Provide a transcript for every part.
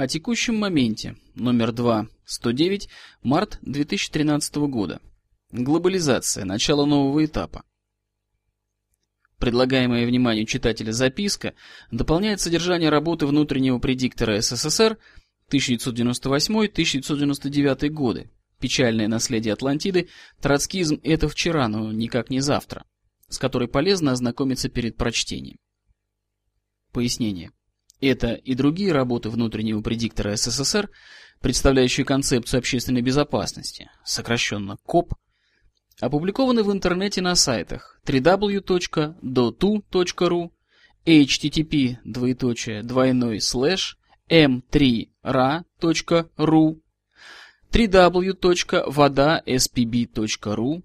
О текущем моменте. Номер 2. 109. Март 2013 года. Глобализация. Начало нового этапа. Предлагаемая вниманию читателя записка дополняет содержание работы внутреннего предиктора СССР 1998-1999 годы. Печальное наследие Атлантиды, троцкизм – это вчера, но никак не завтра, с которой полезно ознакомиться перед прочтением. Пояснение. Это и другие работы внутреннего предиктора СССР, представляющие концепцию общественной безопасности, сокращенно КОП, опубликованы в интернете на сайтах www.dotu.ru, http двоеточие двойной слэш m3ra.ru, www.vodaspb.ru,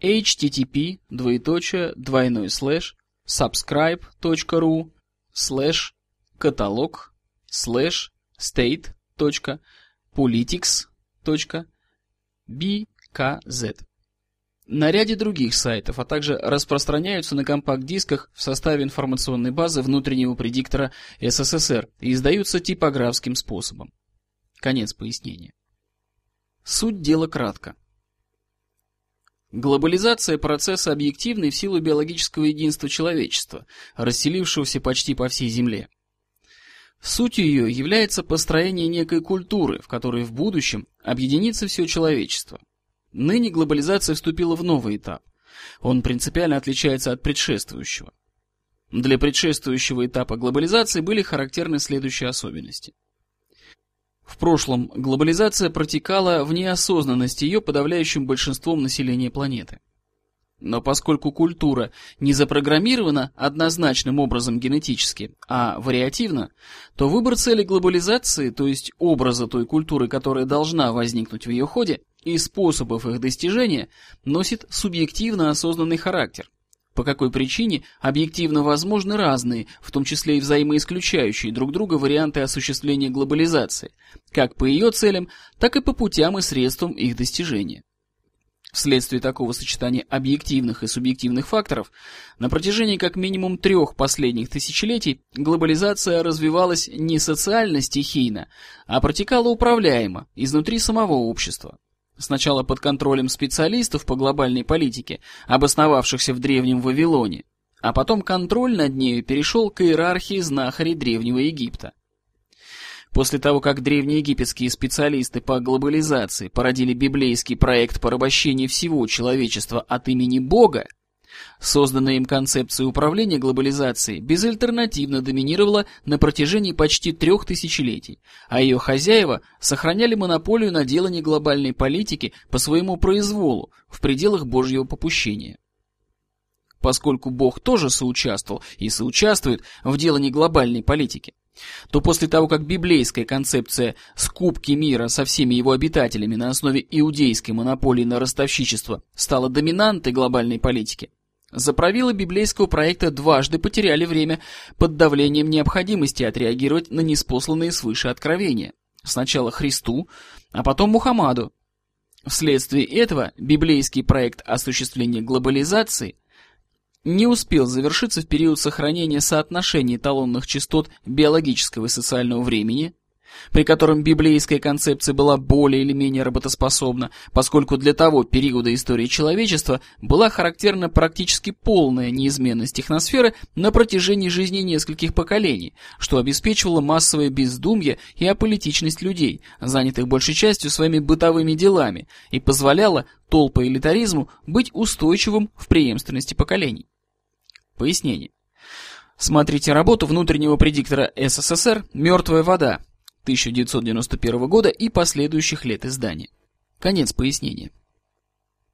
http двоеточие двойной слэш subscribe.ru слэш каталог слэш state.politics.bkz на ряде других сайтов, а также распространяются на компакт-дисках в составе информационной базы внутреннего предиктора СССР и издаются типографским способом. Конец пояснения. Суть дела кратко. Глобализация процесса объективный в силу биологического единства человечества, расселившегося почти по всей Земле. Сутью ее является построение некой культуры, в которой в будущем объединится все человечество. Ныне глобализация вступила в новый этап. Он принципиально отличается от предшествующего. Для предшествующего этапа глобализации были характерны следующие особенности. В прошлом глобализация протекала в неосознанности ее подавляющим большинством населения планеты. Но поскольку культура не запрограммирована однозначным образом генетически, а вариативно, то выбор цели глобализации, то есть образа той культуры, которая должна возникнуть в ее ходе, и способов их достижения, носит субъективно осознанный характер. По какой причине объективно возможны разные, в том числе и взаимоисключающие друг друга варианты осуществления глобализации, как по ее целям, так и по путям и средствам их достижения. Вследствие такого сочетания объективных и субъективных факторов, на протяжении как минимум трех последних тысячелетий глобализация развивалась не социально-стихийно, а протекала управляемо, изнутри самого общества. Сначала под контролем специалистов по глобальной политике, обосновавшихся в Древнем Вавилоне, а потом контроль над нею перешел к иерархии знахарей Древнего Египта. После того, как древнеегипетские специалисты по глобализации породили библейский проект порабощения всего человечества от имени Бога, созданная им концепция управления глобализацией безальтернативно доминировала на протяжении почти трех тысячелетий, а ее хозяева сохраняли монополию на делание глобальной политики по своему произволу в пределах Божьего попущения. Поскольку Бог тоже соучаствовал и соучаствует в делании глобальной политики, то после того, как библейская концепция скупки мира со всеми его обитателями на основе иудейской монополии на ростовщичество стала доминантой глобальной политики, заправилы библейского проекта дважды потеряли время под давлением необходимости отреагировать на неспосланные свыше откровения. Сначала Христу, а потом Мухаммаду. Вследствие этого библейский проект осуществления глобализации – не успел завершиться в период сохранения соотношений эталонных частот биологического и социального времени, при котором библейская концепция была более или менее работоспособна, поскольку для того периода истории человечества была характерна практически полная неизменность техносферы на протяжении жизни нескольких поколений, что обеспечивало массовое бездумье и аполитичность людей, занятых большей частью своими бытовыми делами, и позволяло толпоэлитаризму быть устойчивым в преемственности поколений. Пояснение. Смотрите работу внутреннего предиктора СССР «Мертвая вода» 1991 года и последующих лет издания. Конец пояснения.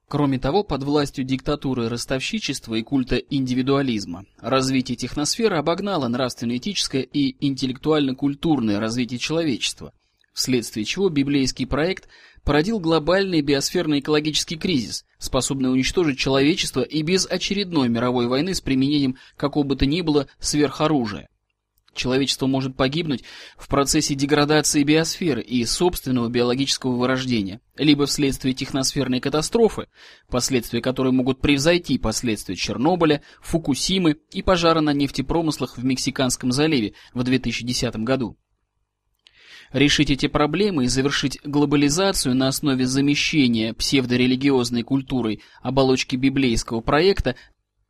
Кроме того, под властью диктатуры ростовщичества и культа индивидуализма, развитие техносферы обогнало нравственно-этическое и интеллектуально-культурное развитие человечества, вследствие чего библейский проект породил глобальный биосферный экологический кризис, способный уничтожить человечество и без очередной мировой войны с применением какого бы то ни было сверхоружия. Человечество может погибнуть в процессе деградации биосферы и собственного биологического вырождения, либо вследствие техносферной катастрофы, последствия которой могут превзойти последствия Чернобыля, Фукусимы и пожара на нефтепромыслах в Мексиканском заливе в 2010 году. Решить эти проблемы и завершить глобализацию на основе замещения псевдорелигиозной культурой оболочки библейского проекта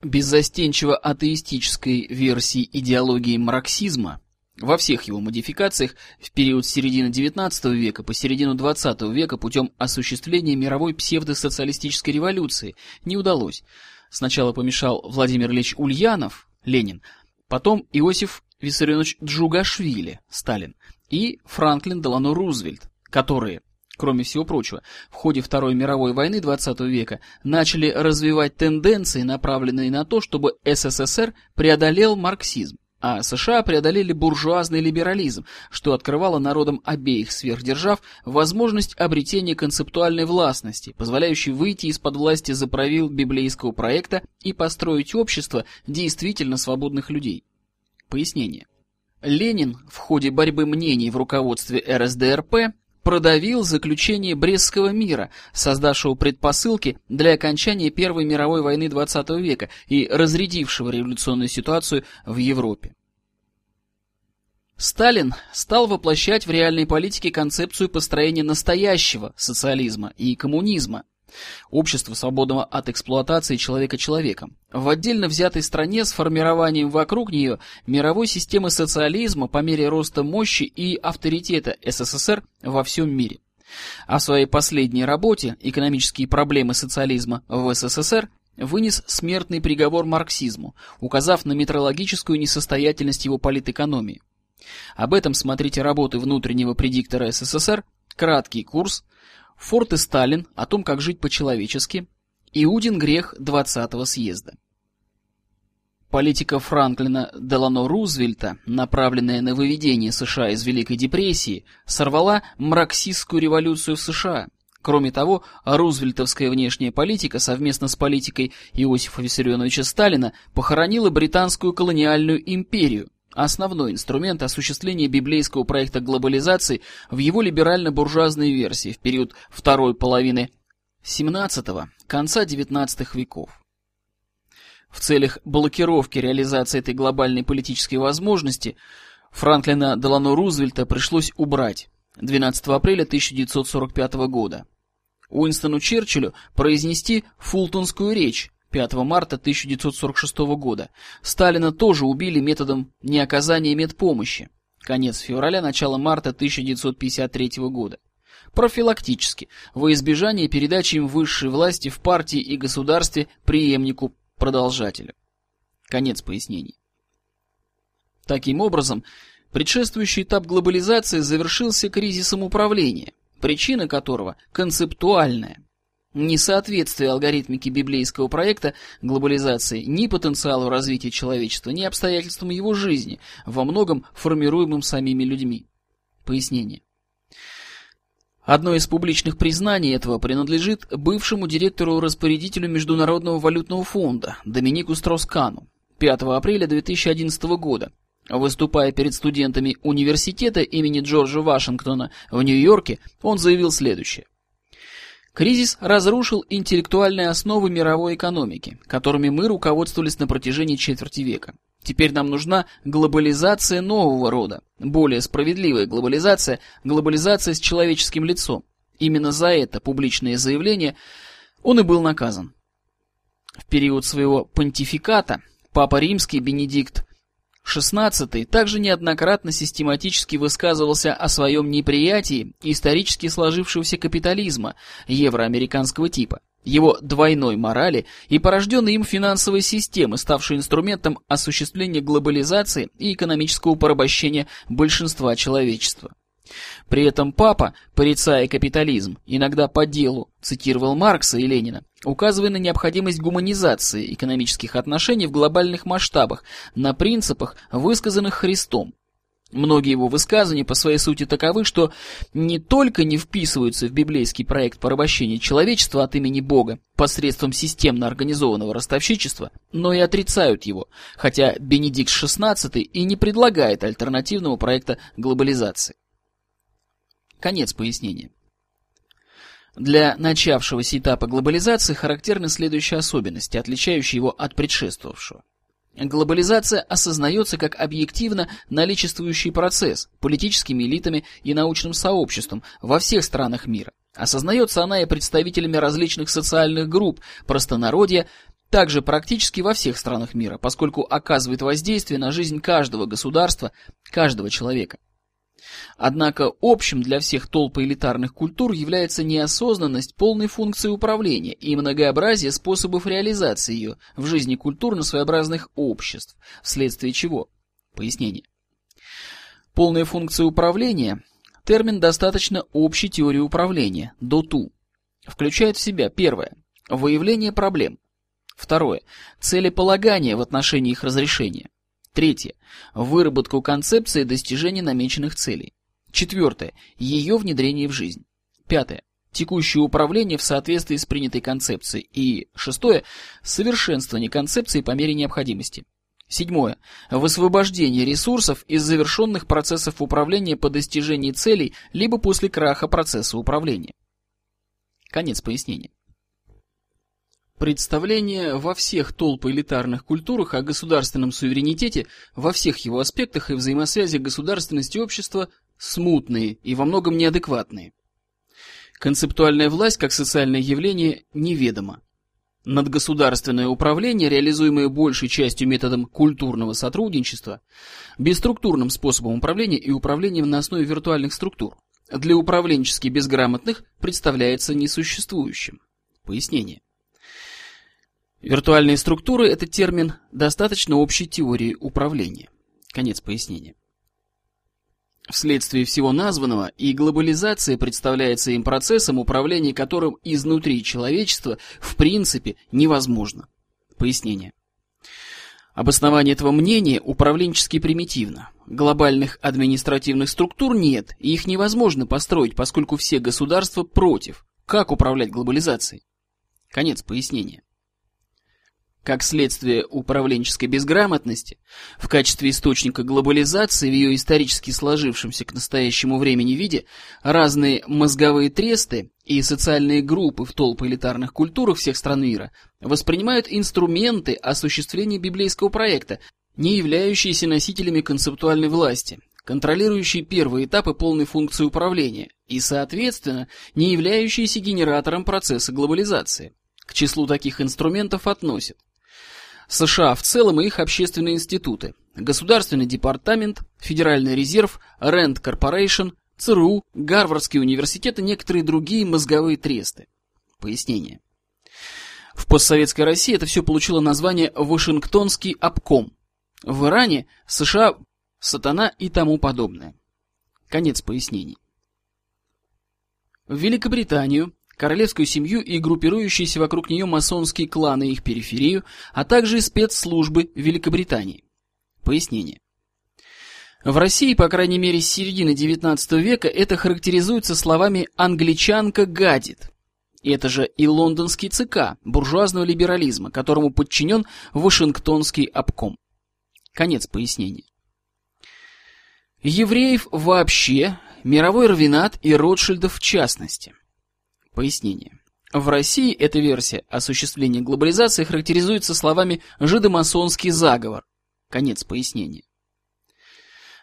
беззастенчиво атеистической версии идеологии марксизма во всех его модификациях в период с середины XIX века по середину XX века путем осуществления мировой псевдосоциалистической революции не удалось. Сначала помешал Владимир Ильич Ульянов, Ленин, потом Иосиф Виссарионович Джугашвили, Сталин, и Франклин Делано Рузвельт, которые, кроме всего прочего, в ходе Второй мировой войны XX века начали развивать тенденции, направленные на то, чтобы СССР преодолел марксизм, а США преодолели буржуазный либерализм, что открывало народам обеих сверхдержав возможность обретения концептуальной властности, позволяющей выйти из-под власти заправил библейского проекта и построить общество действительно свободных людей. Пояснение. Ленин в ходе борьбы мнений в руководстве РСДРП продавил заключение Брестского мира, создавшего предпосылки для окончания Первой мировой войны XX века и разрядившего революционную ситуацию в Европе. Сталин стал воплощать в реальной политике концепцию построения настоящего социализма и коммунизма, Общество, свободного от эксплуатации человека человеком. В отдельно взятой стране с формированием вокруг нее мировой системы социализма по мере роста мощи и авторитета СССР во всем мире. В своей последней работе «Экономические проблемы социализма в СССР» вынес смертный приговор марксизму, указав на метрологическую несостоятельность его политэкономии. Об этом смотрите работы внутреннего предиктора СССР «Краткий курс», Форт и Сталин о том, как жить по-человечески, Иудин грех 20-го съезда. Политика Франклина Делано Рузвельта, направленная на выведение США из Великой депрессии, сорвала марксистскую революцию в США. Кроме того, рузвельтовская внешняя политика совместно с политикой Иосифа Виссарионовича Сталина похоронила британскую колониальную империю, Основной инструмент осуществления библейского проекта глобализации в его либерально-буржуазной версии в период второй половины XVII – конца XIX веков. В целях блокировки реализации этой глобальной политической возможности Франклина Делано Рузвельта пришлось убрать 12 апреля 1945 года. Уинстону Черчиллю произнести фултонскую речь 5 марта 1946 года. Сталина тоже убили методом неоказания медпомощи. Конец февраля, начало марта 1953 года. Профилактически, во избежание передачи им высшей власти в партии и государстве преемнику-продолжателю. Конец пояснений. Таким образом, предшествующий этап глобализации завершился кризисом управления, причина которого концептуальная – Несоответствие алгоритмики библейского проекта глобализации ни потенциалу развития человечества, ни обстоятельствам его жизни, во многом формируемым самими людьми. Пояснение. Одно из публичных признаний этого принадлежит бывшему директору-распорядителю Международного валютного фонда Доминику Строскану 5 апреля 2011 года. Выступая перед студентами университета имени Джорджа Вашингтона в Нью-Йорке, он заявил следующее. Кризис разрушил интеллектуальные основы мировой экономики, которыми мы руководствовались на протяжении четверти века. Теперь нам нужна глобализация нового рода, более справедливая глобализация, глобализация с человеческим лицом. Именно за это публичное заявление он и был наказан. В период своего понтификата Папа Римский Бенедикт XVI также неоднократно систематически высказывался о своем неприятии исторически сложившегося капитализма евроамериканского типа, его двойной морали и порожденной им финансовой системы, ставшей инструментом осуществления глобализации и экономического порабощения большинства человечества. При этом папа, порицая капитализм, иногда по делу цитировал Маркса и Ленина, указывая на необходимость гуманизации экономических отношений в глобальных масштабах на принципах, высказанных Христом. Многие его высказывания по своей сути таковы, что не только не вписываются в библейский проект порабощения человечества от имени Бога посредством системно организованного ростовщичества, но и отрицают его, хотя Бенедикт XVI и не предлагает альтернативного проекта глобализации. Конец пояснения. Для начавшегося этапа глобализации характерны следующие особенности, отличающие его от предшествовавшего. Глобализация осознается как объективно наличествующий процесс политическими элитами и научным сообществом во всех странах мира. Осознается она и представителями различных социальных групп, простонародья, также практически во всех странах мира, поскольку оказывает воздействие на жизнь каждого государства, каждого человека. Однако общим для всех толп элитарных культур является неосознанность полной функции управления и многообразие способов реализации ее в жизни культурно-своеобразных обществ, вследствие чего? Пояснение. Полная функция управления – термин достаточно общей теории управления, ДОТУ. Включает в себя первое – выявление проблем, второе – целеполагание в отношении их разрешения, Третье. Выработку концепции достижения намеченных целей. Четвертое. Ее внедрение в жизнь. Пятое. Текущее управление в соответствии с принятой концепцией. И шестое. Совершенствование концепции по мере необходимости. Седьмое. Высвобождение ресурсов из завершенных процессов управления по достижении целей либо после краха процесса управления. Конец пояснения. Представление во всех толп элитарных культурах о государственном суверенитете во всех его аспектах и взаимосвязи государственности общества смутные и во многом неадекватные. Концептуальная власть как социальное явление неведома. Надгосударственное управление, реализуемое большей частью методом культурного сотрудничества, бесструктурным способом управления и управлением на основе виртуальных структур, для управленчески безграмотных представляется несуществующим. Пояснение. Виртуальные структуры – это термин достаточно общей теории управления. Конец пояснения. Вследствие всего названного и глобализация представляется им процессом, управления которым изнутри человечества в принципе невозможно. Пояснение. Обоснование этого мнения управленчески примитивно. Глобальных административных структур нет, и их невозможно построить, поскольку все государства против. Как управлять глобализацией? Конец пояснения. Как следствие управленческой безграмотности, в качестве источника глобализации в ее исторически сложившемся к настоящему времени виде, разные мозговые тресты и социальные группы в толпы элитарных культурах всех стран мира воспринимают инструменты осуществления библейского проекта, не являющиеся носителями концептуальной власти, контролирующие первые этапы полной функции управления и, соответственно, не являющиеся генератором процесса глобализации. К числу таких инструментов относят США в целом и их общественные институты, Государственный департамент, Федеральный резерв, Рэнд Корпорейшн, ЦРУ, Гарвардский университет и некоторые другие мозговые тресты. Пояснение. В постсоветской России это все получило название Вашингтонский обком. В Иране, США, сатана и тому подобное. Конец пояснений. В Великобританию королевскую семью и группирующиеся вокруг нее масонские кланы и их периферию, а также спецслужбы Великобритании. Пояснение. В России, по крайней мере, с середины XIX века это характеризуется словами «англичанка гадит». Это же и лондонский ЦК буржуазного либерализма, которому подчинен Вашингтонский обком. Конец пояснения. Евреев вообще, мировой равенат и Ротшильдов в частности. Пояснение. В России эта версия осуществления глобализации характеризуется словами «жидомасонский заговор». Конец пояснения.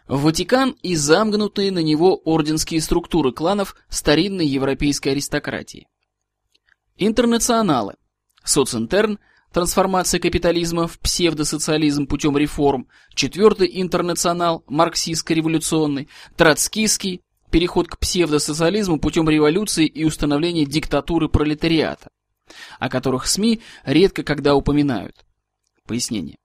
Ватикан и замкнутые на него орденские структуры кланов старинной европейской аристократии. Интернационалы. Социнтерн. Трансформация капитализма в псевдосоциализм путем реформ. Четвертый интернационал. Марксистско-революционный. Троцкийский переход к псевдосоциализму путем революции и установления диктатуры пролетариата, о которых СМИ редко когда упоминают. Пояснение.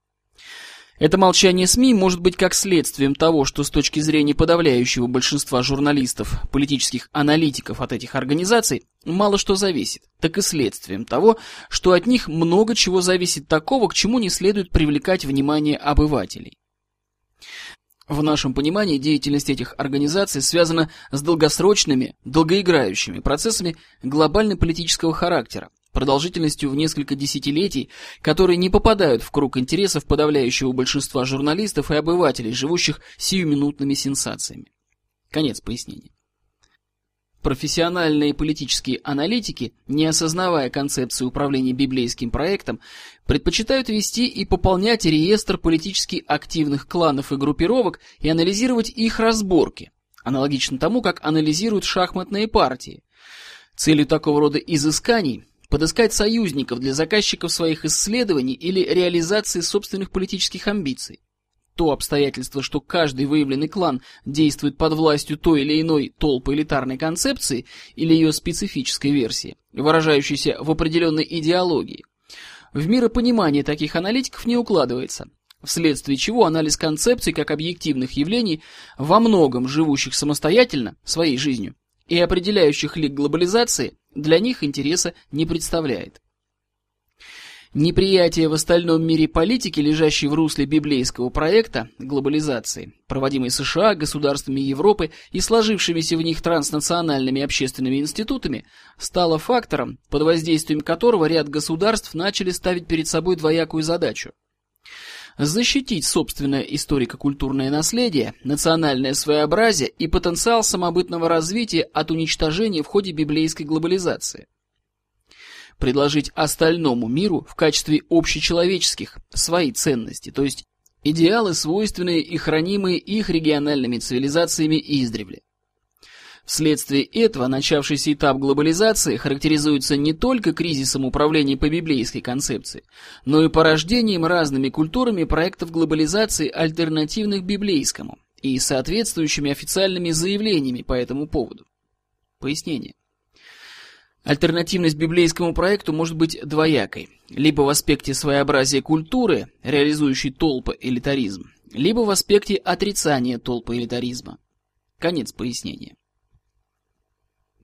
Это молчание СМИ может быть как следствием того, что с точки зрения подавляющего большинства журналистов, политических аналитиков от этих организаций мало что зависит, так и следствием того, что от них много чего зависит такого, к чему не следует привлекать внимание обывателей. В нашем понимании деятельность этих организаций связана с долгосрочными, долгоиграющими процессами глобально-политического характера, продолжительностью в несколько десятилетий, которые не попадают в круг интересов подавляющего большинства журналистов и обывателей, живущих сиюминутными сенсациями. Конец пояснения. Профессиональные политические аналитики, не осознавая концепции управления библейским проектом, предпочитают вести и пополнять реестр политически активных кланов и группировок и анализировать их разборки, аналогично тому, как анализируют шахматные партии. Целью такого рода изысканий – подыскать союзников для заказчиков своих исследований или реализации собственных политических амбиций. То обстоятельство, что каждый выявленный клан действует под властью той или иной толпы элитарной концепции или ее специфической версии, выражающейся в определенной идеологии, в миропонимание таких аналитиков не укладывается, вследствие чего анализ концепций как объективных явлений, во многом живущих самостоятельно, своей жизнью, и определяющих лик глобализации, для них интереса не представляет. Неприятие в остальном мире политики, лежащей в русле библейского проекта глобализации, проводимой США, государствами Европы и сложившимися в них транснациональными общественными институтами, стало фактором, под воздействием которого ряд государств начали ставить перед собой двоякую задачу. Защитить собственное историко-культурное наследие, национальное своеобразие и потенциал самобытного развития от уничтожения в ходе библейской глобализации предложить остальному миру в качестве общечеловеческих свои ценности, то есть идеалы, свойственные и хранимые их региональными цивилизациями издревле. Вследствие этого начавшийся этап глобализации характеризуется не только кризисом управления по библейской концепции, но и порождением разными культурами проектов глобализации альтернативных библейскому и соответствующими официальными заявлениями по этому поводу. Пояснение. Альтернативность библейскому проекту может быть двоякой. Либо в аспекте своеобразия культуры, реализующей толпы элитаризм, либо в аспекте отрицания толпы элитаризма. Конец пояснения.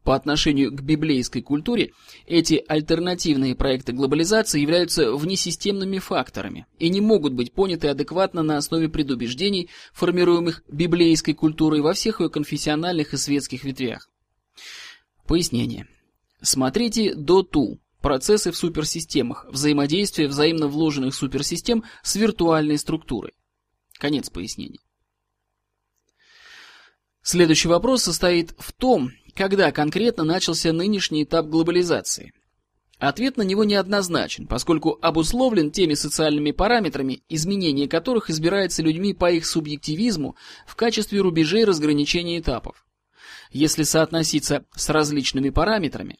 По отношению к библейской культуре эти альтернативные проекты глобализации являются внесистемными факторами и не могут быть поняты адекватно на основе предубеждений, формируемых библейской культурой во всех ее конфессиональных и светских ветвях. Пояснение. Смотрите ДОТУ. Процессы в суперсистемах. Взаимодействие взаимно вложенных суперсистем с виртуальной структурой. Конец пояснения. Следующий вопрос состоит в том, когда конкретно начался нынешний этап глобализации. Ответ на него неоднозначен, поскольку обусловлен теми социальными параметрами, изменение которых избирается людьми по их субъективизму в качестве рубежей разграничения этапов. Если соотноситься с различными параметрами,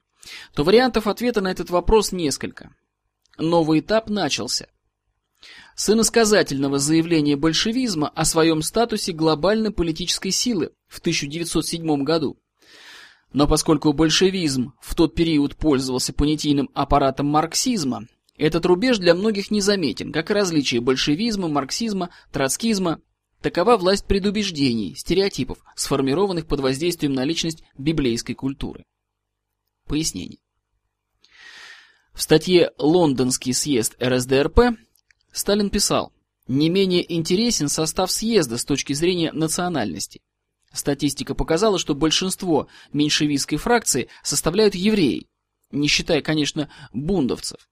то вариантов ответа на этот вопрос несколько. Новый этап начался. С иносказательного заявления большевизма о своем статусе глобальной политической силы в 1907 году. Но поскольку большевизм в тот период пользовался понятийным аппаратом марксизма, этот рубеж для многих незаметен, как и различие большевизма, марксизма, троцкизма. Такова власть предубеждений, стереотипов, сформированных под воздействием на личность библейской культуры. Пояснение. В статье «Лондонский съезд РСДРП» Сталин писал, не менее интересен состав съезда с точки зрения национальности. Статистика показала, что большинство меньшевистской фракции составляют евреи, не считая, конечно, бундовцев.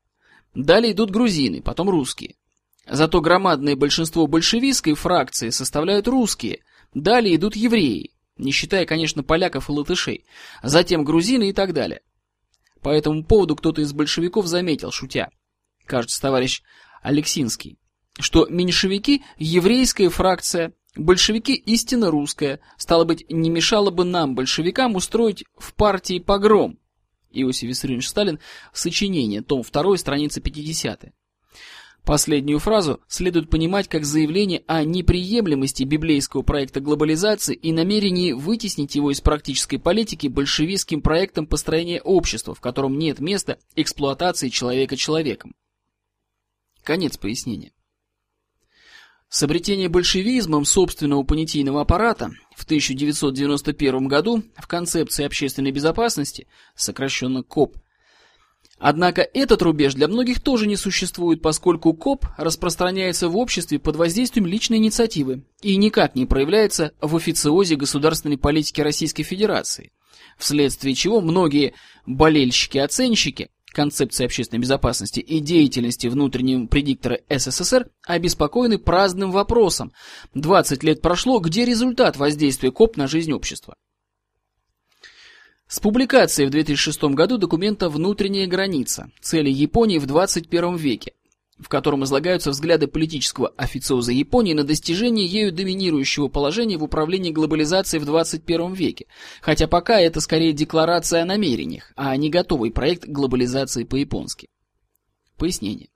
Далее идут грузины, потом русские. Зато громадное большинство большевистской фракции составляют русские, далее идут евреи, не считая, конечно, поляков и латышей, затем грузины и так далее. По этому поводу кто-то из большевиков заметил, шутя, кажется, товарищ Алексинский, что меньшевики – еврейская фракция, большевики – истинно русская, стало быть, не мешало бы нам, большевикам, устроить в партии погром. Иосиф Виссарионович Сталин, сочинение, том 2, страница 50. Последнюю фразу следует понимать как заявление о неприемлемости библейского проекта глобализации и намерении вытеснить его из практической политики большевистским проектом построения общества, в котором нет места эксплуатации человека человеком. Конец пояснения. С обретением большевизмом собственного понятийного аппарата в 1991 году в концепции общественной безопасности, сокращенно КОП, Однако этот рубеж для многих тоже не существует, поскольку КОП распространяется в обществе под воздействием личной инициативы и никак не проявляется в официозе государственной политики Российской Федерации, вследствие чего многие болельщики-оценщики концепции общественной безопасности и деятельности внутреннего предиктора СССР обеспокоены праздным вопросом. 20 лет прошло, где результат воздействия КОП на жизнь общества? С публикацией в 2006 году документа «Внутренняя граница. Цели Японии в 21 веке», в котором излагаются взгляды политического официоза Японии на достижение ею доминирующего положения в управлении глобализацией в 21 веке, хотя пока это скорее декларация о намерениях, а не готовый проект глобализации по-японски. Пояснение.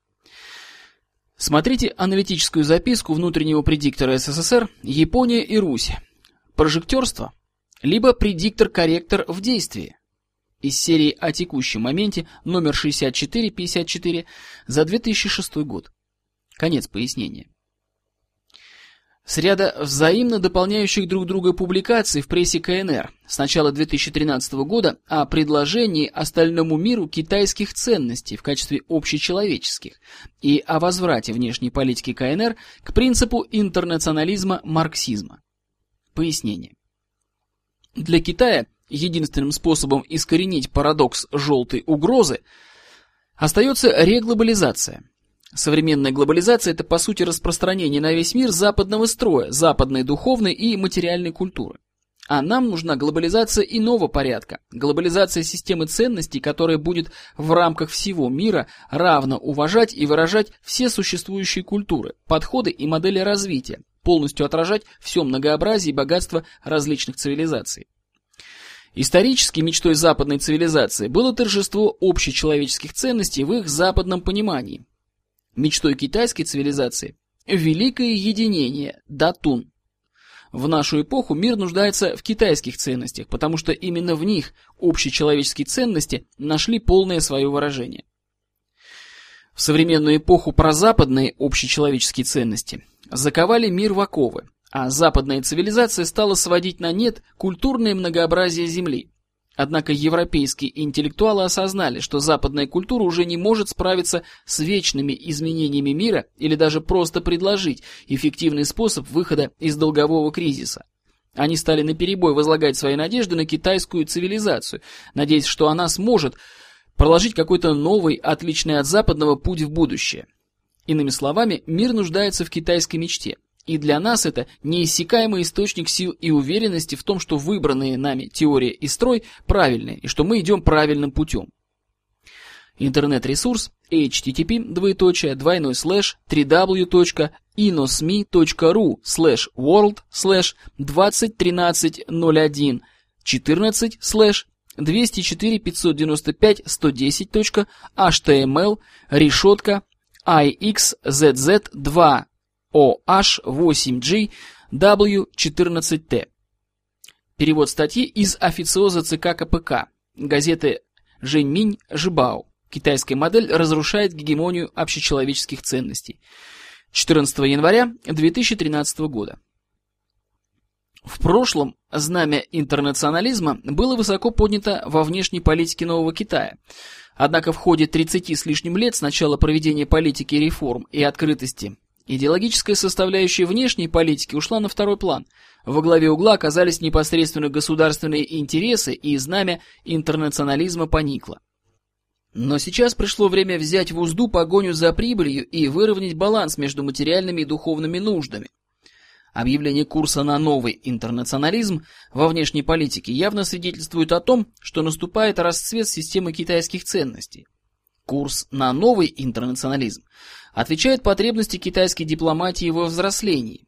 Смотрите аналитическую записку внутреннего предиктора СССР «Япония и Русь». Прожектерство либо предиктор-корректор в действии из серии о текущем моменте номер 6454 за 2006 год. Конец пояснения. С ряда взаимно дополняющих друг друга публикаций в прессе КНР с начала 2013 года о предложении остальному миру китайских ценностей в качестве общечеловеческих и о возврате внешней политики КНР к принципу интернационализма марксизма. Пояснение. Для Китая единственным способом искоренить парадокс желтой угрозы остается реглобализация. Современная глобализация – это, по сути, распространение на весь мир западного строя, западной духовной и материальной культуры. А нам нужна глобализация иного порядка, глобализация системы ценностей, которая будет в рамках всего мира равно уважать и выражать все существующие культуры, подходы и модели развития, полностью отражать все многообразие и богатство различных цивилизаций. Исторически мечтой западной цивилизации было торжество общечеловеческих ценностей в их западном понимании. Мечтой китайской цивилизации – великое единение, датун. В нашу эпоху мир нуждается в китайских ценностях, потому что именно в них общечеловеческие ценности нашли полное свое выражение. В современную эпоху прозападные общечеловеческие ценности заковали мир в оковы, а западная цивилизация стала сводить на нет культурное многообразие Земли. Однако европейские интеллектуалы осознали, что западная культура уже не может справиться с вечными изменениями мира или даже просто предложить эффективный способ выхода из долгового кризиса. Они стали наперебой возлагать свои надежды на китайскую цивилизацию, надеясь, что она сможет проложить какой-то новый, отличный от западного путь в будущее. Иными словами, мир нуждается в китайской мечте. И для нас это неиссякаемый источник сил и уверенности в том, что выбранные нами теория и строй правильные, и что мы идем правильным путем. Интернет-ресурс http двоеточие двойной слэш www.inosmi.ru слэш world слэш 201301 14 слэш 204 595 110.html решетка ixzz2 OH8G W14T. Перевод статьи из официоза ЦК КПК. Газеты Жэньминь Жибао. Китайская модель разрушает гегемонию общечеловеческих ценностей. 14 января 2013 года. В прошлом знамя интернационализма было высоко поднято во внешней политике Нового Китая. Однако в ходе 30 с лишним лет с начала проведения политики реформ и открытости Идеологическая составляющая внешней политики ушла на второй план. Во главе угла оказались непосредственно государственные интересы, и знамя интернационализма поникло. Но сейчас пришло время взять в узду погоню за прибылью и выровнять баланс между материальными и духовными нуждами. Объявление курса на новый интернационализм во внешней политике явно свидетельствует о том, что наступает расцвет системы китайских ценностей. Курс на новый интернационализм отвечает потребности китайской дипломатии во взрослении.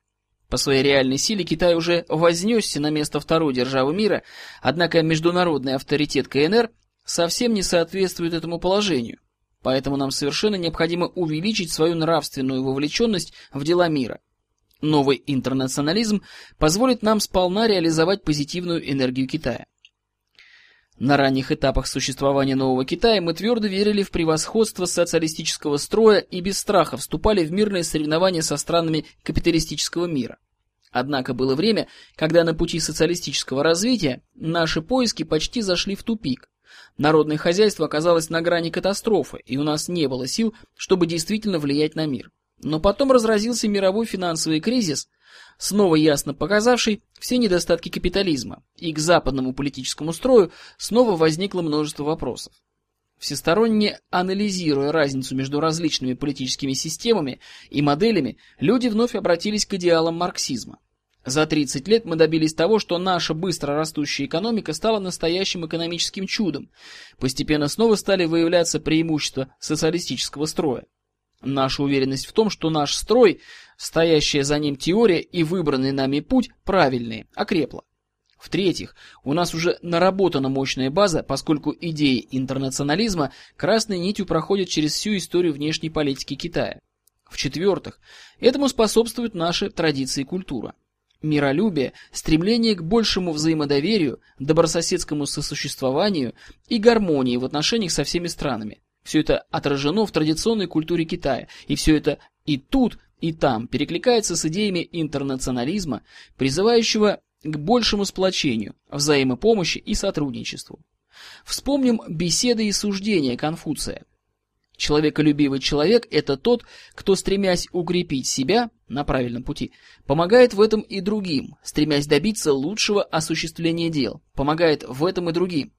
По своей реальной силе Китай уже вознесся на место второй державы мира, однако международный авторитет КНР совсем не соответствует этому положению. Поэтому нам совершенно необходимо увеличить свою нравственную вовлеченность в дела мира. Новый интернационализм позволит нам сполна реализовать позитивную энергию Китая. На ранних этапах существования Нового Китая мы твердо верили в превосходство социалистического строя и без страха вступали в мирные соревнования со странами капиталистического мира. Однако было время, когда на пути социалистического развития наши поиски почти зашли в тупик. Народное хозяйство оказалось на грани катастрофы, и у нас не было сил, чтобы действительно влиять на мир. Но потом разразился мировой финансовый кризис, снова ясно показавший все недостатки капитализма, и к западному политическому строю снова возникло множество вопросов. Всесторонне анализируя разницу между различными политическими системами и моделями, люди вновь обратились к идеалам марксизма. За 30 лет мы добились того, что наша быстро растущая экономика стала настоящим экономическим чудом. Постепенно снова стали выявляться преимущества социалистического строя. Наша уверенность в том, что наш строй, стоящая за ним теория и выбранный нами путь правильные, окрепла. В-третьих, у нас уже наработана мощная база, поскольку идеи интернационализма красной нитью проходят через всю историю внешней политики Китая. В-четвертых, этому способствуют наши традиции и культура. Миролюбие, стремление к большему взаимодоверию, добрососедскому сосуществованию и гармонии в отношениях со всеми странами. Все это отражено в традиционной культуре Китая, и все это и тут, и там перекликается с идеями интернационализма, призывающего к большему сплочению, взаимопомощи и сотрудничеству. Вспомним беседы и суждения Конфуция. Человеколюбивый человек – это тот, кто, стремясь укрепить себя на правильном пути, помогает в этом и другим, стремясь добиться лучшего осуществления дел, помогает в этом и другим.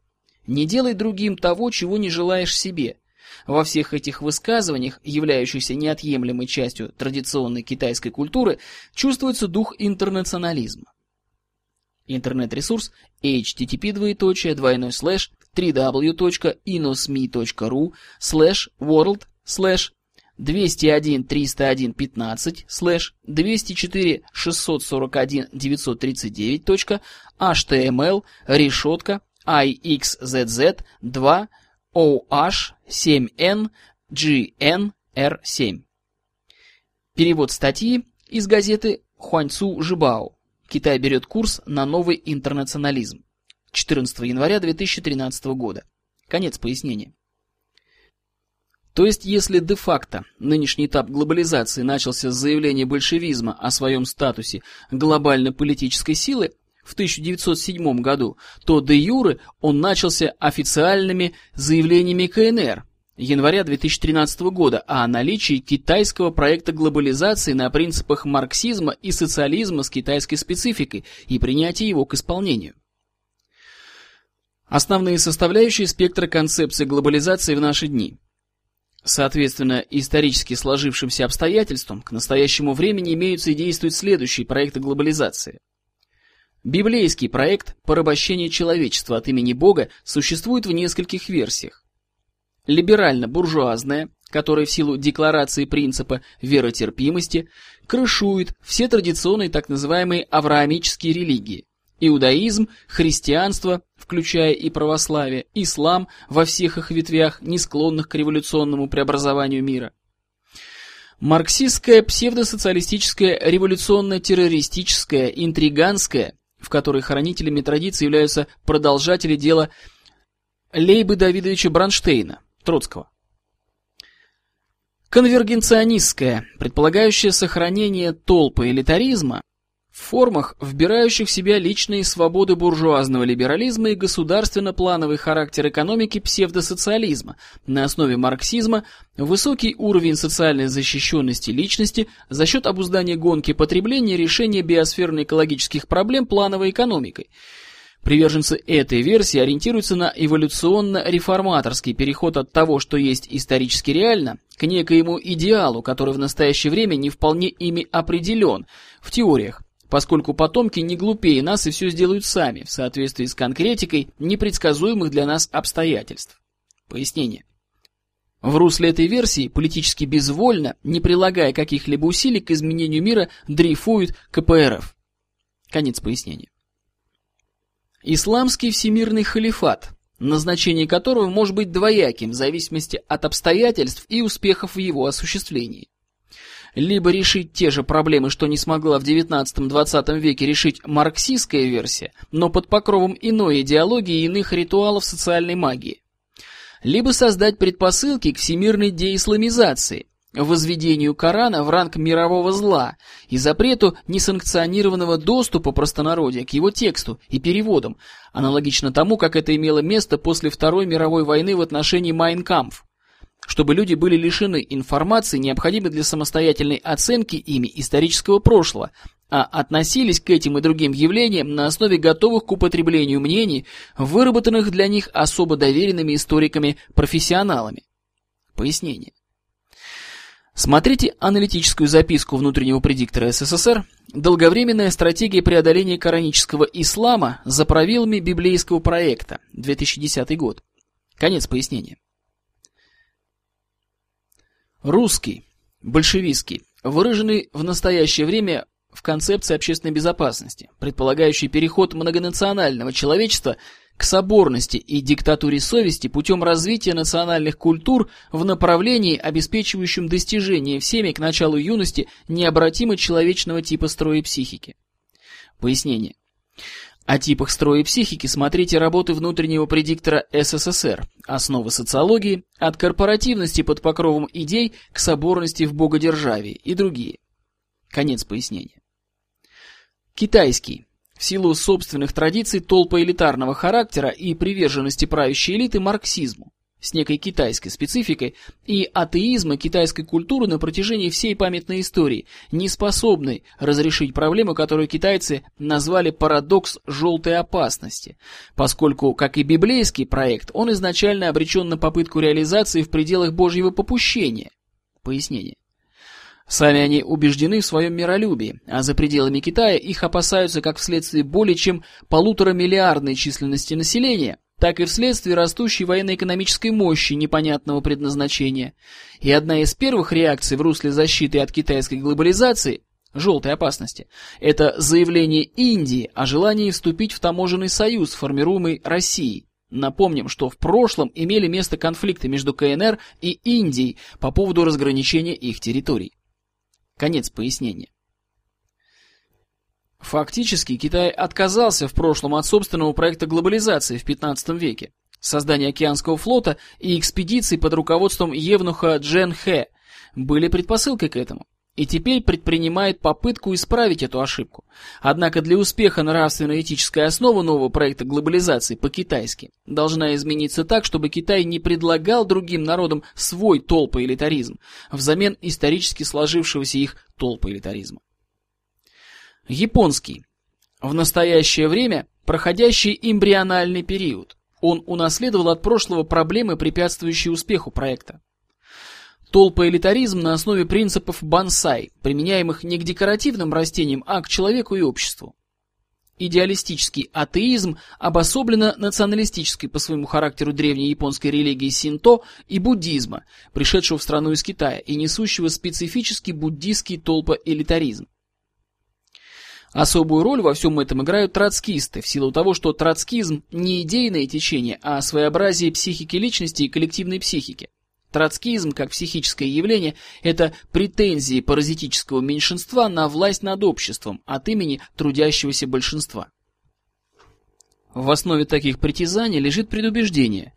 Не делай другим того, чего не желаешь себе. Во всех этих высказываниях, являющихся неотъемлемой частью традиционной китайской культуры, чувствуется дух интернационализма. Интернет-ресурс http двоеточие двойной слэш www.inosmi.ru слэш world слэш 201 301 15 слэш 204 641 939 html решетка ixzz 2 oh 7n gnr7 Перевод статьи из газеты Хуаньцу Жибао Китай берет курс на новый интернационализм. 14 января 2013 года. Конец пояснения. То есть, если де-факто нынешний этап глобализации начался с заявления большевизма о своем статусе глобальной политической силы в 1907 году, то де-юре он начался официальными заявлениями КНР января 2013 года о наличии китайского проекта глобализации на принципах марксизма и социализма с китайской спецификой и принятии его к исполнению. Основные составляющие спектра концепции глобализации в наши дни. Соответственно, исторически сложившимся обстоятельствам к настоящему времени имеются и действуют следующие проекты глобализации. Библейский проект порабощения человечества от имени Бога существует в нескольких версиях либерально-буржуазная, которая в силу декларации принципа веротерпимости крышует все традиционные так называемые авраамические религии – иудаизм, христианство, включая и православие, ислам во всех их ветвях, не склонных к революционному преобразованию мира. Марксистская, псевдосоциалистическая, революционно-террористическая, интриганская, в которой хранителями традиции являются продолжатели дела Лейбы Давидовича Бронштейна, Троцкого. Конвергенционистская, предполагающая сохранение толпы элитаризма в формах, вбирающих в себя личные свободы буржуазного либерализма и государственно-плановый характер экономики псевдосоциализма. На основе марксизма, высокий уровень социальной защищенности личности за счет обуздания гонки потребления решения биосферно-экологических проблем плановой экономикой – Приверженцы этой версии ориентируются на эволюционно-реформаторский переход от того, что есть исторически реально, к некоему идеалу, который в настоящее время не вполне ими определен. В теориях, поскольку потомки не глупее нас и все сделают сами, в соответствии с конкретикой непредсказуемых для нас обстоятельств. Пояснение. В русле этой версии политически безвольно, не прилагая каких-либо усилий к изменению мира, дрейфует КПРФ. Конец пояснения. Исламский всемирный халифат, назначение которого может быть двояким в зависимости от обстоятельств и успехов в его осуществлении. Либо решить те же проблемы, что не смогла в XIX-XX веке решить марксистская версия, но под покровом иной идеологии и иных ритуалов социальной магии. Либо создать предпосылки к всемирной деисламизации, возведению Корана в ранг мирового зла и запрету несанкционированного доступа простонародья к его тексту и переводам, аналогично тому, как это имело место после Второй мировой войны в отношении Майнкампф, чтобы люди были лишены информации, необходимой для самостоятельной оценки ими исторического прошлого, а относились к этим и другим явлениям на основе готовых к употреблению мнений, выработанных для них особо доверенными историками-профессионалами. Пояснение. Смотрите аналитическую записку внутреннего предиктора СССР «Долговременная стратегия преодоления коранического ислама за правилами библейского проекта. 2010 год». Конец пояснения. Русский, большевистский, выраженный в настоящее время в концепции общественной безопасности, предполагающий переход многонационального человечества к соборности и диктатуре совести путем развития национальных культур в направлении, обеспечивающем достижение всеми к началу юности необратимо человечного типа строя психики. Пояснение. О типах строя психики смотрите работы внутреннего предиктора СССР «Основы социологии», «От корпоративности под покровом идей к соборности в богодержавии» и другие. Конец пояснения. Китайский. В силу собственных традиций толпа элитарного характера и приверженности правящей элиты марксизму с некой китайской спецификой и атеизма китайской культуры на протяжении всей памятной истории, не способной разрешить проблему, которую китайцы назвали парадокс желтой опасности, поскольку, как и библейский проект, он изначально обречен на попытку реализации в пределах Божьего попущения. Пояснение. Сами они убеждены в своем миролюбии, а за пределами Китая их опасаются как вследствие более чем полутора миллиардной численности населения, так и вследствие растущей военно-экономической мощи непонятного предназначения. И одна из первых реакций в русле защиты от китайской глобализации желтой опасности. Это заявление Индии о желании вступить в таможенный союз, формируемый Россией. Напомним, что в прошлом имели место конфликты между КНР и Индией по поводу разграничения их территорий. Конец пояснения. Фактически Китай отказался в прошлом от собственного проекта глобализации в 15 веке, создание океанского флота и экспедиций под руководством Евнуха Джен Хэ были предпосылкой к этому, и теперь предпринимает попытку исправить эту ошибку. Однако для успеха нравственно-этическая основа нового проекта глобализации по-китайски должна измениться так, чтобы Китай не предлагал другим народам свой толпоэлитаризм взамен исторически сложившегося их толпоэлитаризма. Японский. В настоящее время проходящий эмбриональный период. Он унаследовал от прошлого проблемы, препятствующие успеху проекта. Толпоэлитаризм на основе принципов бонсай, применяемых не к декоративным растениям, а к человеку и обществу. Идеалистический атеизм обособленно националистической по своему характеру древней японской религии синто и буддизма, пришедшего в страну из Китая и несущего специфический буддийский толпоэлитаризм. Особую роль во всем этом играют троцкисты, в силу того, что троцкизм не идейное течение, а своеобразие психики личности и коллективной психики. Троцкизм, как психическое явление, это претензии паразитического меньшинства на власть над обществом от имени трудящегося большинства. В основе таких притязаний лежит предубеждение.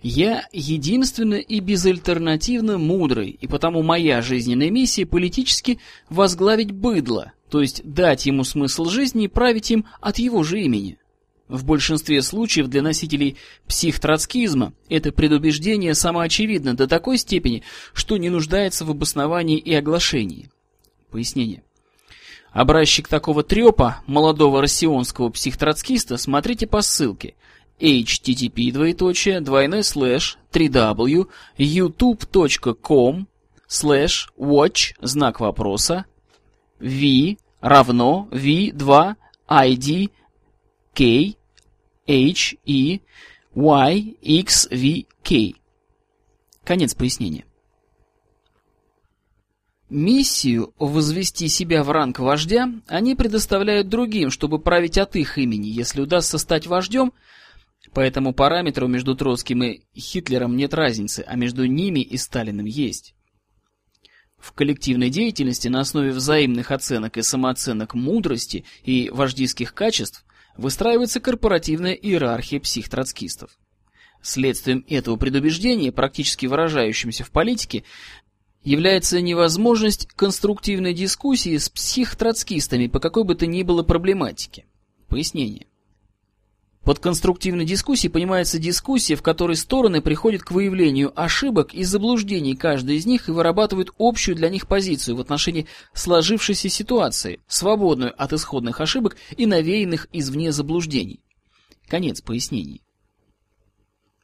Я единственно и безальтернативно мудрый, и потому моя жизненная миссия политически возглавить быдло, то есть дать ему смысл жизни и править им от его же имени. В большинстве случаев для носителей психтроцкизма это предубеждение самоочевидно до такой степени, что не нуждается в обосновании и оглашении. Пояснение. Образчик такого трепа молодого россионского психтроцкиста смотрите по ссылке http двоеточие двойной слэш 3w youtube.com слэш watch знак вопроса v равно v2 id k H, E, Y, X, V, K. Конец пояснения. Миссию возвести себя в ранг вождя они предоставляют другим, чтобы править от их имени, если удастся стать вождем. По этому параметру между Троцким и Хитлером нет разницы, а между ними и Сталиным есть. В коллективной деятельности на основе взаимных оценок и самооценок мудрости и вождистских качеств выстраивается корпоративная иерархия психтроцкистов. Следствием этого предубеждения, практически выражающимся в политике, является невозможность конструктивной дискуссии с психтроцкистами по какой бы то ни было проблематике. Пояснение. Под конструктивной дискуссией понимается дискуссия, в которой стороны приходят к выявлению ошибок и заблуждений каждой из них и вырабатывают общую для них позицию в отношении сложившейся ситуации, свободную от исходных ошибок и навеянных извне заблуждений. Конец пояснений.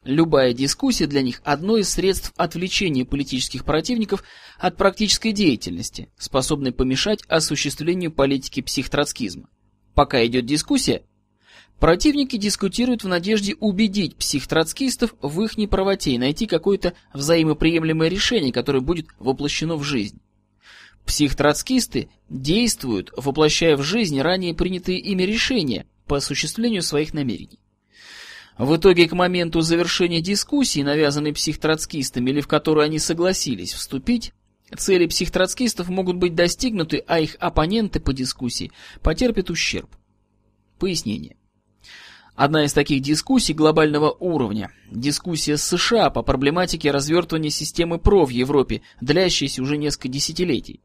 Любая дискуссия для них – одно из средств отвлечения политических противников от практической деятельности, способной помешать осуществлению политики психтроцкизма. Пока идет дискуссия, противники дискутируют в надежде убедить психтроцкистов в их неправоте и найти какое-то взаимоприемлемое решение, которое будет воплощено в жизнь. Психтроцкисты действуют, воплощая в жизнь ранее принятые ими решения по осуществлению своих намерений. В итоге к моменту завершения дискуссии, навязанной психтроцкистами или в которую они согласились вступить, цели психтроцкистов могут быть достигнуты, а их оппоненты по дискуссии потерпят ущерб. Пояснение. Одна из таких дискуссий глобального уровня – дискуссия с США по проблематике развертывания системы ПРО в Европе, длящаяся уже несколько десятилетий.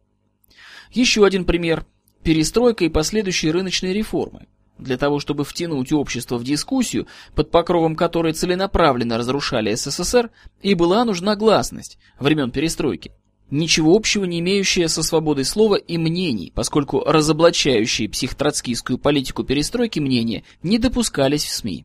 Еще один пример – перестройка и последующие рыночные реформы. Для того, чтобы втянуть общество в дискуссию, под покровом которой целенаправленно разрушали СССР, и была нужна гласность времен перестройки. Ничего общего не имеющая со свободой слова и мнений, поскольку разоблачающие психтроцкистскую политику перестройки мнения не допускались в СМИ.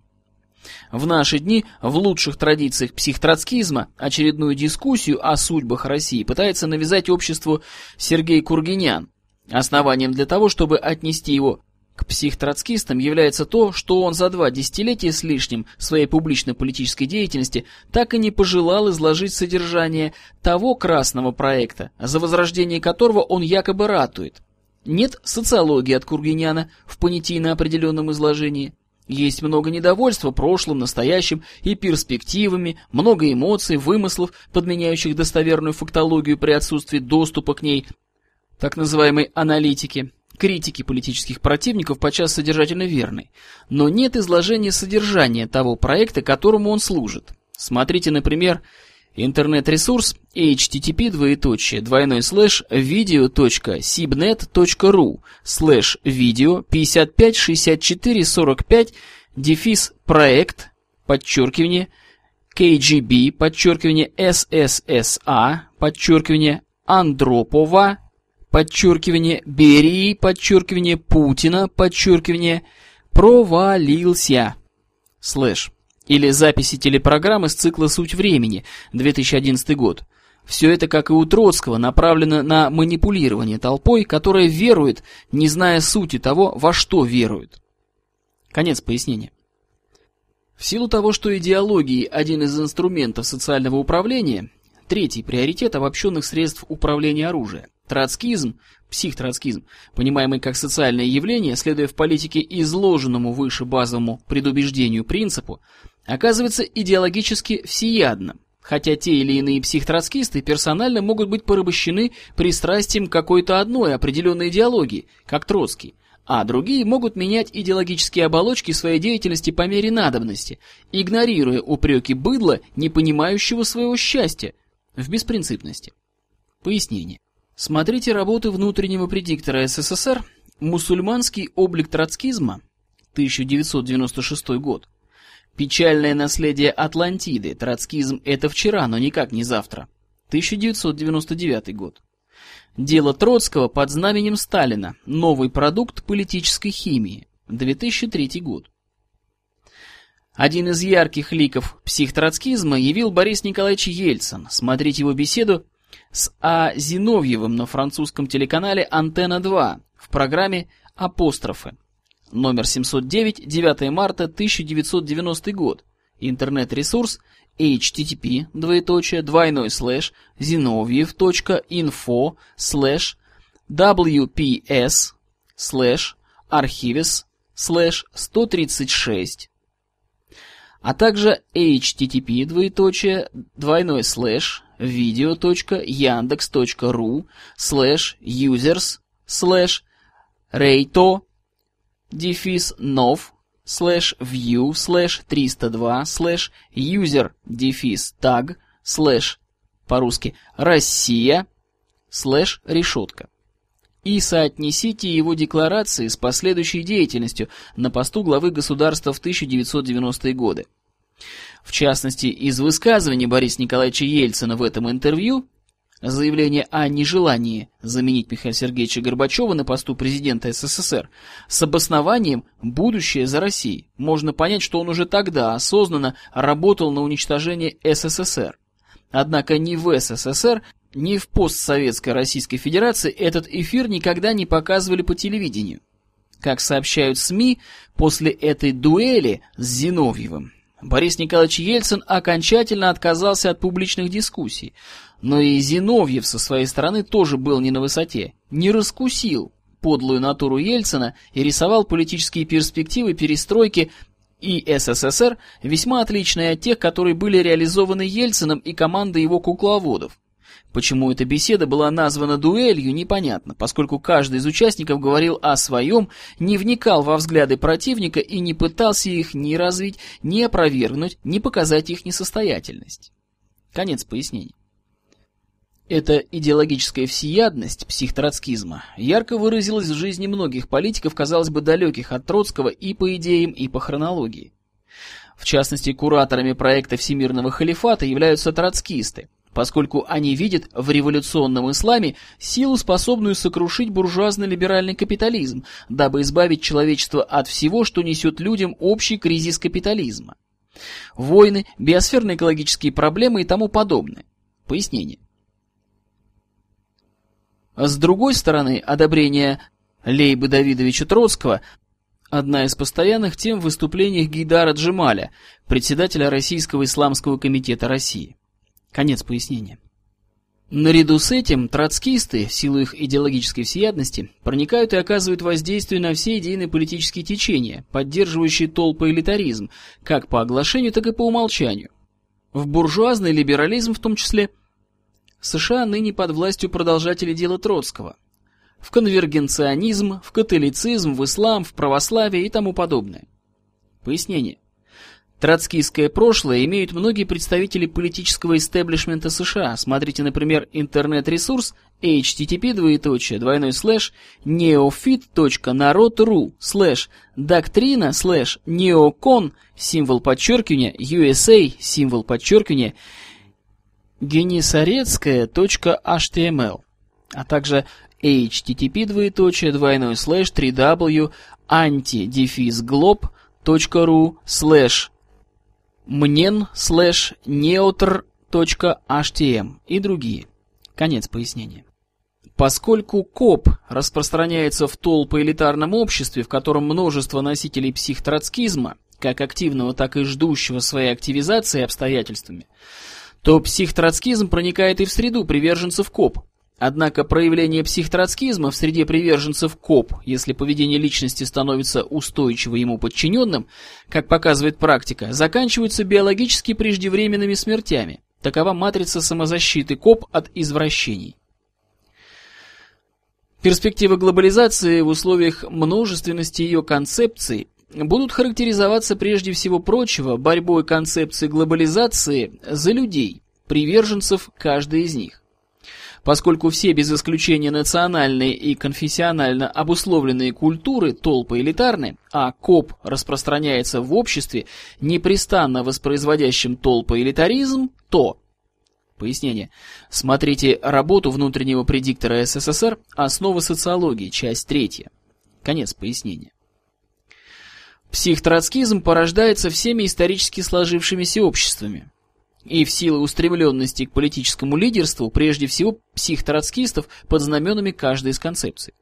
В наши дни в лучших традициях психтроцкизма очередную дискуссию о судьбах России пытается навязать обществу Сергей Кургинян, Основанием для того, чтобы отнести его к психтроцкистам является то, что он за два десятилетия с лишним своей публичной политической деятельности так и не пожелал изложить содержание того красного проекта, за возрождение которого он якобы ратует. Нет социологии от Кургиняна в понятийно определенном изложении. Есть много недовольства прошлым, настоящим и перспективами, много эмоций, вымыслов, подменяющих достоверную фактологию при отсутствии доступа к ней, так называемой аналитики. Критики политических противников подчас содержательно верны, но нет изложения содержания того проекта, которому он служит. Смотрите, например, интернет-ресурс http двоеточие двойной слэш video.sibnet.ru слэш видео 55 64 45 дефис проект подчеркивание KGB подчеркивание SSSA подчеркивание Андропова подчеркивание, Берии, подчеркивание, Путина, подчеркивание, провалился. Слэш. Или записи телепрограммы с цикла «Суть времени», 2011 год. Все это, как и у Троцкого, направлено на манипулирование толпой, которая верует, не зная сути того, во что верует. Конец пояснения. В силу того, что идеологии – один из инструментов социального управления, третий приоритет обобщенных средств управления оружием, Троцкизм, психтроцкизм, понимаемый как социальное явление, следуя в политике изложенному выше базовому предубеждению принципу, оказывается идеологически всеядным, хотя те или иные психтроцкисты персонально могут быть порабощены пристрастием какой-то одной определенной идеологии, как Троцкий, а другие могут менять идеологические оболочки своей деятельности по мере надобности, игнорируя упреки быдла, не понимающего своего счастья, в беспринципности. Пояснение. Смотрите работы внутреннего предиктора СССР «Мусульманский облик троцкизма» 1996 год. Печальное наследие Атлантиды. Троцкизм – это вчера, но никак не завтра. 1999 год. Дело Троцкого под знаменем Сталина. Новый продукт политической химии. 2003 год. Один из ярких ликов психтроцкизма явил Борис Николаевич Ельцин. Смотрите его беседу с А. Зиновьевым на французском телеканале «Антенна-2» в программе «Апострофы». Номер 709, 9 марта 1990 год. Интернет-ресурс http двоеточие двойной слэш zinoviev.info слэш wps слэш архивис слэш 136 а также http двоеточие двойной слэш video.yandex.ru slash users slash reyto дефис нов slash view slash 302 slash user дефис tag slash по-русски Россия slash решетка и соотнесите его декларации с последующей деятельностью на посту главы государства в 1990-е годы. В частности, из высказывания Бориса Николаевича Ельцина в этом интервью заявление о нежелании заменить Михаила Сергеевича Горбачева на посту президента СССР с обоснованием «будущее за Россией». Можно понять, что он уже тогда осознанно работал на уничтожение СССР. Однако ни в СССР, ни в постсоветской Российской Федерации этот эфир никогда не показывали по телевидению. Как сообщают СМИ, после этой дуэли с Зиновьевым Борис Николаевич Ельцин окончательно отказался от публичных дискуссий, но и Зиновьев со своей стороны тоже был не на высоте, не раскусил подлую натуру Ельцина и рисовал политические перспективы перестройки и СССР весьма отличные от тех, которые были реализованы Ельцином и командой его кукловодов. Почему эта беседа была названа дуэлью, непонятно, поскольку каждый из участников говорил о своем, не вникал во взгляды противника и не пытался их ни развить, ни опровергнуть, ни показать их несостоятельность. Конец пояснений. Эта идеологическая всеядность психтроцкизма ярко выразилась в жизни многих политиков, казалось бы, далеких от Троцкого и по идеям, и по хронологии. В частности, кураторами проекта всемирного халифата являются троцкисты, поскольку они видят в революционном исламе силу, способную сокрушить буржуазно-либеральный капитализм, дабы избавить человечество от всего, что несет людям общий кризис капитализма. Войны, биосферно-экологические проблемы и тому подобное. Пояснение. С другой стороны, одобрение Лейбы Давидовича Троцкого – одна из постоянных тем в выступлениях Гейдара Джемаля, председателя Российского исламского комитета России. Конец пояснения. Наряду с этим троцкисты, в силу их идеологической всеядности, проникают и оказывают воздействие на все идейные политические течения, поддерживающие толпы элитаризм, как по оглашению, так и по умолчанию. В буржуазный либерализм в том числе – США ныне под властью продолжателей дела Троцкого. В конвергенционизм, в католицизм, в ислам, в православие и тому подобное. Пояснение. Троцкийское прошлое имеют многие представители политического истеблишмента США. Смотрите, например, интернет-ресурс http двоеточие двойной слэш neofit.narod.ru слэш doctrina слэш neocon символ подчеркивания USA символ подчеркивания genisaretskaya.html, а также http двоеточие двойной слэш 3w anti-glob.ru слэш mnen слэш neutr.htm и другие. Конец пояснения. Поскольку КОП распространяется в толпо-элитарном обществе, в котором множество носителей психтроцкизма, как активного, так и ждущего своей активизации обстоятельствами, то психтроцкизм проникает и в среду приверженцев КОП. Однако проявление психтроцкизма в среде приверженцев КОП, если поведение личности становится устойчиво ему подчиненным, как показывает практика, заканчиваются биологически преждевременными смертями. Такова матрица самозащиты КОП от извращений. Перспективы глобализации в условиях множественности ее концепций будут характеризоваться прежде всего прочего борьбой концепции глобализации за людей, приверженцев каждой из них. Поскольку все без исключения национальные и конфессионально обусловленные культуры толпы элитарны, а КОП распространяется в обществе, непрестанно воспроизводящем толпы элитаризм, то Пояснение. Смотрите работу внутреннего предиктора СССР «Основы социологии», часть 3. Конец пояснения. Психтроцкизм порождается всеми исторически сложившимися обществами. И в силу устремленности к политическому лидерству, прежде всего психтроцкистов под знаменами каждой из концепций.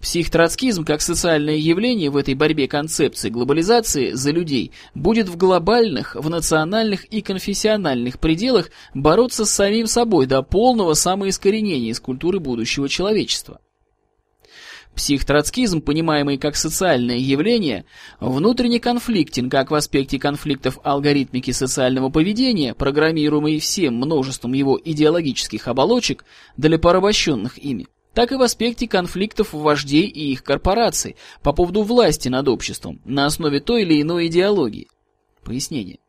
Психтроцкизм как социальное явление в этой борьбе концепции глобализации за людей будет в глобальных, в национальных и конфессиональных пределах бороться с самим собой до полного самоискоренения из культуры будущего человечества. Психтроцкизм, понимаемый как социальное явление, внутренне конфликтен как в аспекте конфликтов алгоритмики социального поведения, программируемой всем множеством его идеологических оболочек для порабощенных ими, так и в аспекте конфликтов вождей и их корпораций по поводу власти над обществом на основе той или иной идеологии. Пояснение.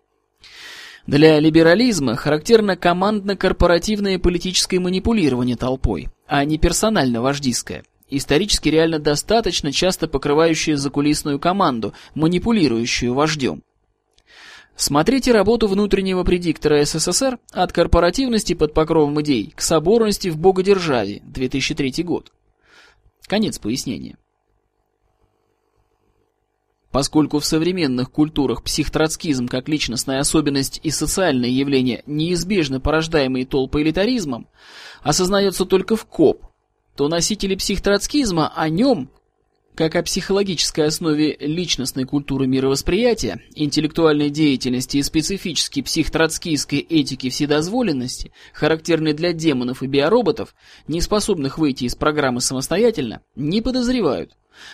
Для либерализма характерно командно-корпоративное политическое манипулирование толпой, а не персонально-вождистское исторически реально достаточно часто покрывающие закулисную команду, манипулирующую вождем. Смотрите работу внутреннего предиктора СССР «От корпоративности под покровом идей к соборности в богодержаве», 2003 год. Конец пояснения. Поскольку в современных культурах психтроцкизм как личностная особенность и социальное явление неизбежно порождаемые толпоэлитаризмом, осознается только в КОП, то носители психтроцкизма о нем, как о психологической основе личностной культуры мировосприятия, интеллектуальной деятельности и специфически психтроцкийской этики вседозволенности, характерной для демонов и биороботов, не способных выйти из программы самостоятельно, не подозревают.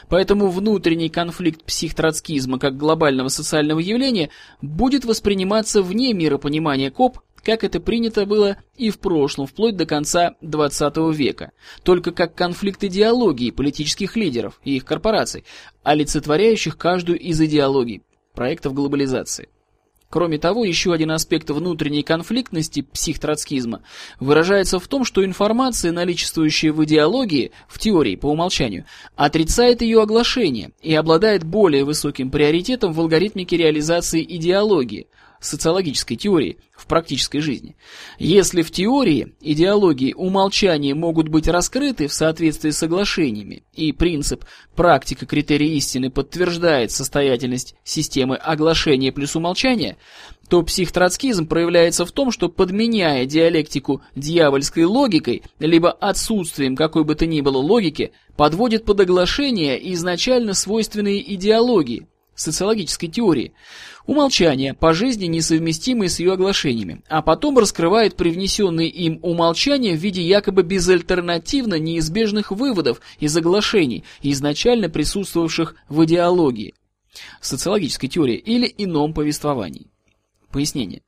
Поэтому внутренний конфликт психтроцкизма как глобального социального явления будет восприниматься вне миропонимания КОП как это принято было и в прошлом, вплоть до конца XX века, только как конфликт идеологии политических лидеров и их корпораций, олицетворяющих каждую из идеологий проектов глобализации. Кроме того, еще один аспект внутренней конфликтности психтроцкизма выражается в том, что информация, наличествующая в идеологии, в теории по умолчанию, отрицает ее оглашение и обладает более высоким приоритетом в алгоритмике реализации идеологии, социологической теории в практической жизни. Если в теории идеологии умолчания могут быть раскрыты в соответствии с соглашениями, и принцип практика критерия истины подтверждает состоятельность системы оглашения плюс умолчания, то психтроцкизм проявляется в том, что подменяя диалектику дьявольской логикой, либо отсутствием какой бы то ни было логики, подводит под оглашение изначально свойственные идеологии, социологической теории, умолчания по жизни несовместимые с ее оглашениями, а потом раскрывает привнесенные им умолчания в виде якобы безальтернативно неизбежных выводов из оглашений, изначально присутствовавших в идеологии, социологической теории или ином повествовании. Пояснение.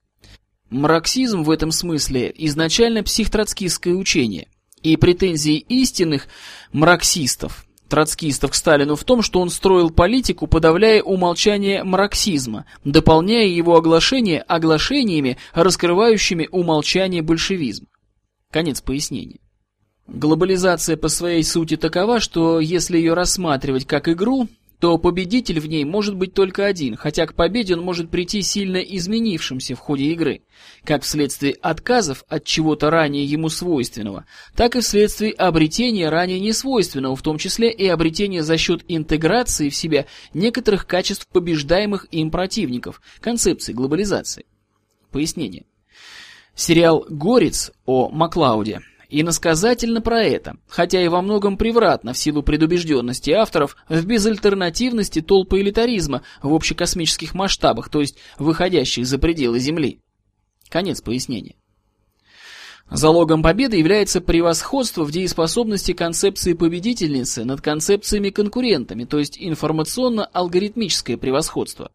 Марксизм в этом смысле изначально психтроцкистское учение, и претензии истинных марксистов троцкистов к Сталину в том, что он строил политику, подавляя умолчание марксизма, дополняя его оглашение оглашениями, раскрывающими умолчание большевизма. Конец пояснения. Глобализация по своей сути такова, что если ее рассматривать как игру, то победитель в ней может быть только один, хотя к победе он может прийти сильно изменившимся в ходе игры, как вследствие отказов от чего-то ранее ему свойственного, так и вследствие обретения ранее несвойственного, в том числе и обретения за счет интеграции в себя некоторых качеств побеждаемых им противников, концепции глобализации. Пояснение. Сериал «Горец» о Маклауде иносказательно про это, хотя и во многом превратно в силу предубежденности авторов в безальтернативности толпы элитаризма в общекосмических масштабах, то есть выходящих за пределы Земли. Конец пояснения. Залогом победы является превосходство в дееспособности концепции победительницы над концепциями-конкурентами, то есть информационно-алгоритмическое превосходство.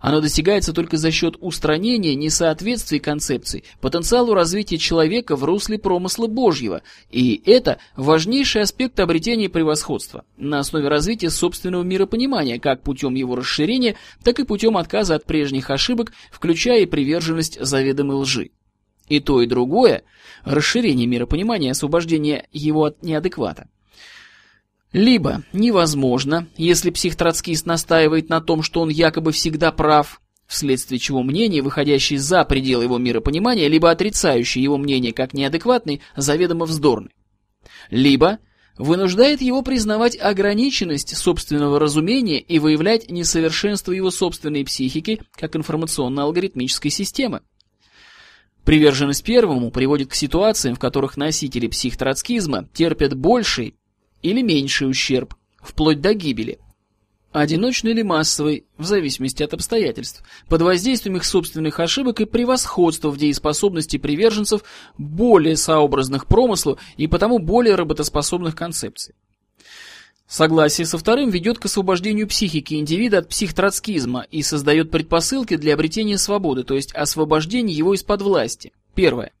Оно достигается только за счет устранения несоответствий концепций потенциалу развития человека в русле промысла Божьего, и это важнейший аспект обретения превосходства на основе развития собственного миропонимания, как путем его расширения, так и путем отказа от прежних ошибок, включая и приверженность заведомой лжи. И то, и другое – расширение миропонимания, освобождение его от неадеквата. Либо невозможно, если психтроцкист настаивает на том, что он якобы всегда прав, вследствие чего мнение, выходящее за пределы его миропонимания, либо отрицающее его мнение как неадекватный, заведомо вздорный. Либо вынуждает его признавать ограниченность собственного разумения и выявлять несовершенство его собственной психики как информационно-алгоритмической системы. Приверженность первому приводит к ситуациям, в которых носители психтроцкизма терпят больший или меньший ущерб, вплоть до гибели. Одиночный или массовый, в зависимости от обстоятельств, под воздействием их собственных ошибок и превосходства в дееспособности приверженцев более сообразных промыслу и потому более работоспособных концепций. Согласие со вторым ведет к освобождению психики индивида от психтроцкизма и создает предпосылки для обретения свободы, то есть освобождения его из-под власти. Первое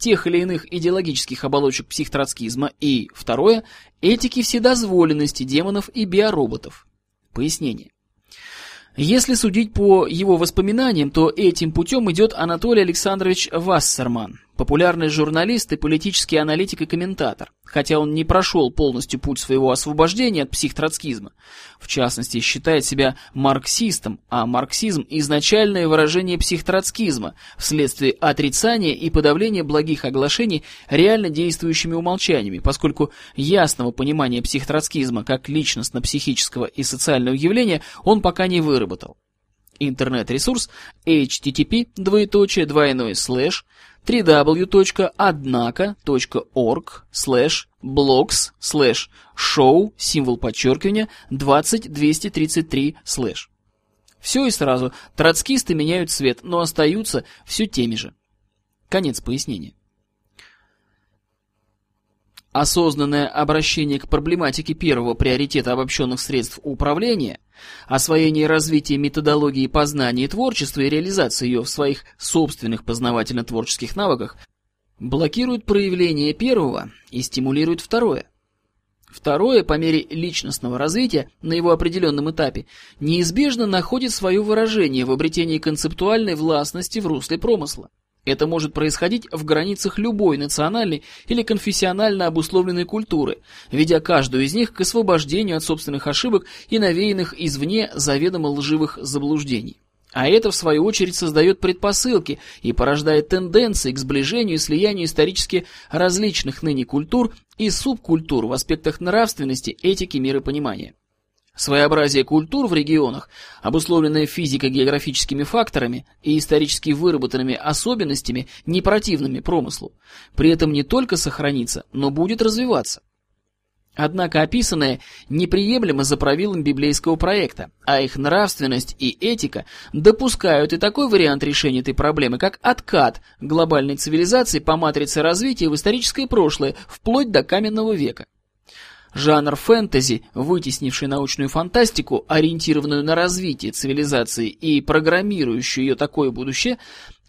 тех или иных идеологических оболочек психтроцкизма и, второе, этики вседозволенности демонов и биороботов. Пояснение. Если судить по его воспоминаниям, то этим путем идет Анатолий Александрович Вассерман, популярный журналист и политический аналитик и комментатор, хотя он не прошел полностью путь своего освобождения от психтроцкизма. В частности, считает себя марксистом, а марксизм – изначальное выражение психтроцкизма вследствие отрицания и подавления благих оглашений реально действующими умолчаниями, поскольку ясного понимания психтроцкизма как личностно-психического и социального явления он пока не выработал. Интернет-ресурс http двоеточие двойной слэш www.odnako.org слэш blogs слэш show символ подчеркивания 20233 слэш. Все и сразу. Троцкисты меняют цвет, но остаются все теми же. Конец пояснения. Осознанное обращение к проблематике первого приоритета обобщенных средств управления, освоение и развитие методологии познания и творчества и реализация ее в своих собственных познавательно-творческих навыках блокирует проявление первого и стимулирует второе. Второе, по мере личностного развития на его определенном этапе, неизбежно находит свое выражение в обретении концептуальной властности в русле промысла. Это может происходить в границах любой национальной или конфессионально обусловленной культуры, ведя каждую из них к освобождению от собственных ошибок и навеянных извне заведомо лживых заблуждений. А это, в свою очередь, создает предпосылки и порождает тенденции к сближению и слиянию исторически различных ныне культур и субкультур в аспектах нравственности, этики, миропонимания. Своеобразие культур в регионах, обусловленное физико-географическими факторами и исторически выработанными особенностями, не противными промыслу, при этом не только сохранится, но будет развиваться. Однако описанное неприемлемо за правилом библейского проекта, а их нравственность и этика допускают и такой вариант решения этой проблемы, как откат глобальной цивилизации по матрице развития в историческое прошлое, вплоть до каменного века. Жанр фэнтези, вытеснивший научную фантастику, ориентированную на развитие цивилизации и программирующую ее такое будущее,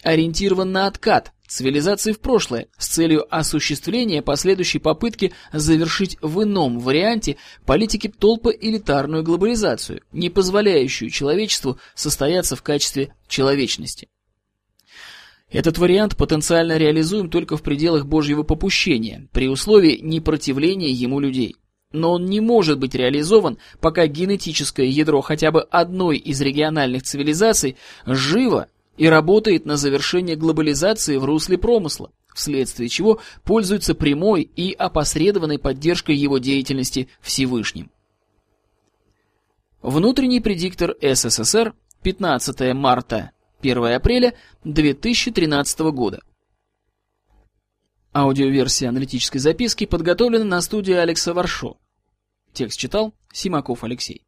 ориентирован на откат цивилизации в прошлое с целью осуществления последующей попытки завершить в ином варианте политики толпы элитарную глобализацию, не позволяющую человечеству состояться в качестве человечности. Этот вариант потенциально реализуем только в пределах Божьего попущения, при условии непротивления ему людей. Но он не может быть реализован, пока генетическое ядро хотя бы одной из региональных цивилизаций живо и работает на завершение глобализации в русле промысла, вследствие чего пользуется прямой и опосредованной поддержкой его деятельности Всевышним. Внутренний предиктор СССР 15 марта 1 апреля 2013 года. Аудиоверсия аналитической записки подготовлена на студии Алекса Варшо. Текст читал Симаков Алексей.